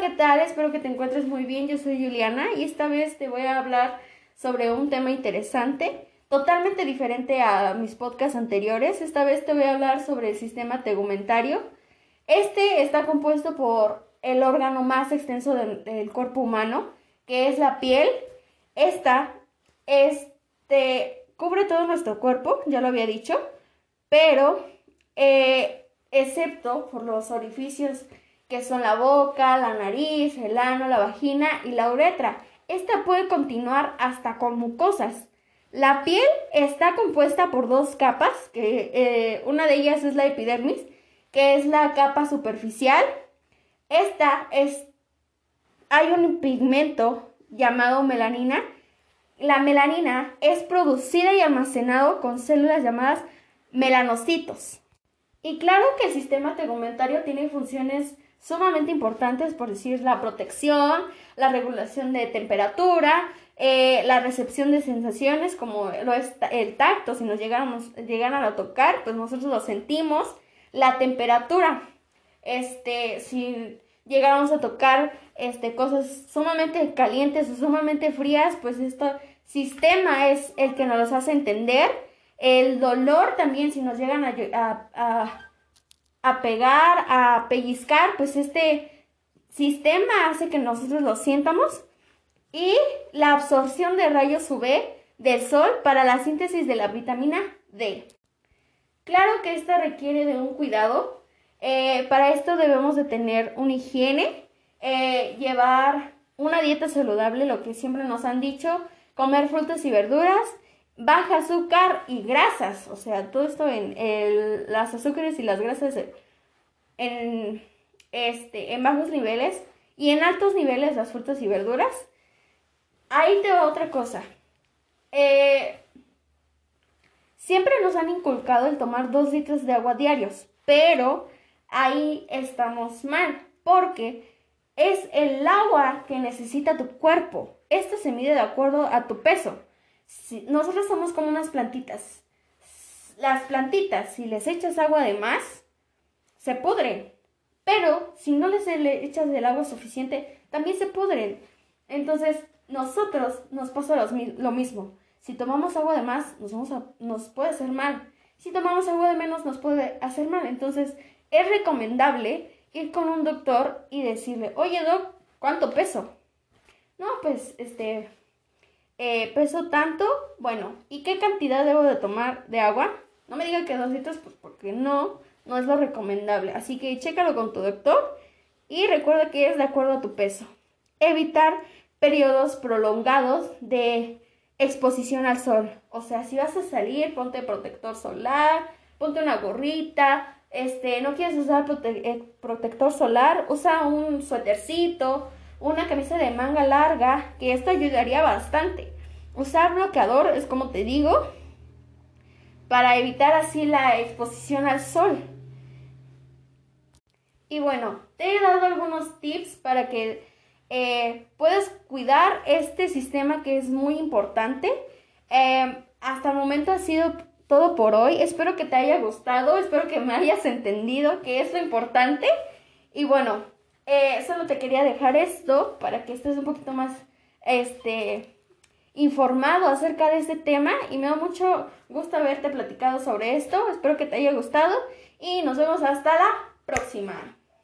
¿qué tal? Espero que te encuentres muy bien. Yo soy Juliana y esta vez te voy a hablar sobre un tema interesante, totalmente diferente a mis podcasts anteriores. Esta vez te voy a hablar sobre el sistema tegumentario. Este está compuesto por el órgano más extenso del, cuerpo humano, que es la piel. Esta este, cubre todo nuestro cuerpo, ya lo había dicho, pero eh, excepto por los orificios que son la boca, la nariz, el ano, la vagina y la uretra. Esta puede continuar hasta con mucosas. La piel está compuesta por dos capas, que eh, una de ellas es la epidermis, que es la capa superficial. Esta es, hay un pigmento llamado melanina. La melanina es producida y almacenado con células llamadas melanocitos. Y claro que el sistema tegumentario tiene funciones sumamente importantes, por decir la protección, la regulación de temperatura, eh, la recepción de sensaciones, como lo es el tacto, si nos llegáramos, llegan a tocar, pues nosotros lo sentimos, la temperatura, este, si llegáramos a tocar este, cosas sumamente calientes o sumamente frías, pues este sistema es el que nos hace entender, el dolor también, si nos llegan a pegar, a pellizcar, pues este sistema hace que nosotros lo sientamos y la absorción de rayos UV del sol para la síntesis de la vitamina D. Claro que esta requiere de un cuidado. Eh, para esto debemos de tener una higiene, eh, llevar una dieta saludable, lo que siempre nos han dicho, comer frutas y verduras, baja azúcar y grasas, o sea, todo esto en el, las azúcares y las grasas en, este, en bajos niveles y en altos niveles las frutas y verduras. Ahí te va otra cosa. Eh, siempre nos han inculcado el tomar dos litros de agua diarios, pero ahí estamos mal, porque es el agua que necesita tu cuerpo. Esto se mide de acuerdo a tu peso nosotros somos como unas plantitas. Las plantitas, si les echas agua de más, se pudren. Pero si no les echas el agua suficiente, también se pudren. Entonces, nosotros nos pasa lo mismo. Si tomamos agua de más, nos, vamos a, nos puede hacer mal. Si tomamos agua de menos, nos puede hacer mal. Entonces, es recomendable ir con un doctor y decirle, oye, doc, ¿cuánto peso? No, pues, este, eh, peso tanto, bueno, ¿y qué cantidad debo de tomar de agua? No me diga que dos litros, pues porque no, no es lo recomendable. Así que chécalo con tu doctor y recuerda que es de acuerdo a tu peso. Evitar periodos prolongados de exposición al sol. O sea, si vas a salir, ponte protector solar, ponte una gorrita, este, no quieres usar eh, protector solar, usa un suétercito, una camisa de manga larga, que esto ayudaría bastante. Usar bloqueador es como te digo, para evitar así la exposición al sol. Y bueno, te he dado algunos tips para que eh, puedas cuidar este sistema que es muy importante. Eh, hasta el momento ha sido todo por hoy. Espero que te haya gustado, espero que me hayas entendido que es lo importante. Y bueno, eh, solo te quería dejar esto para que estés un poquito más este, informado acerca de este tema y me da mucho gusto haberte platicado sobre esto. Espero que te haya gustado y nos vemos hasta la próxima.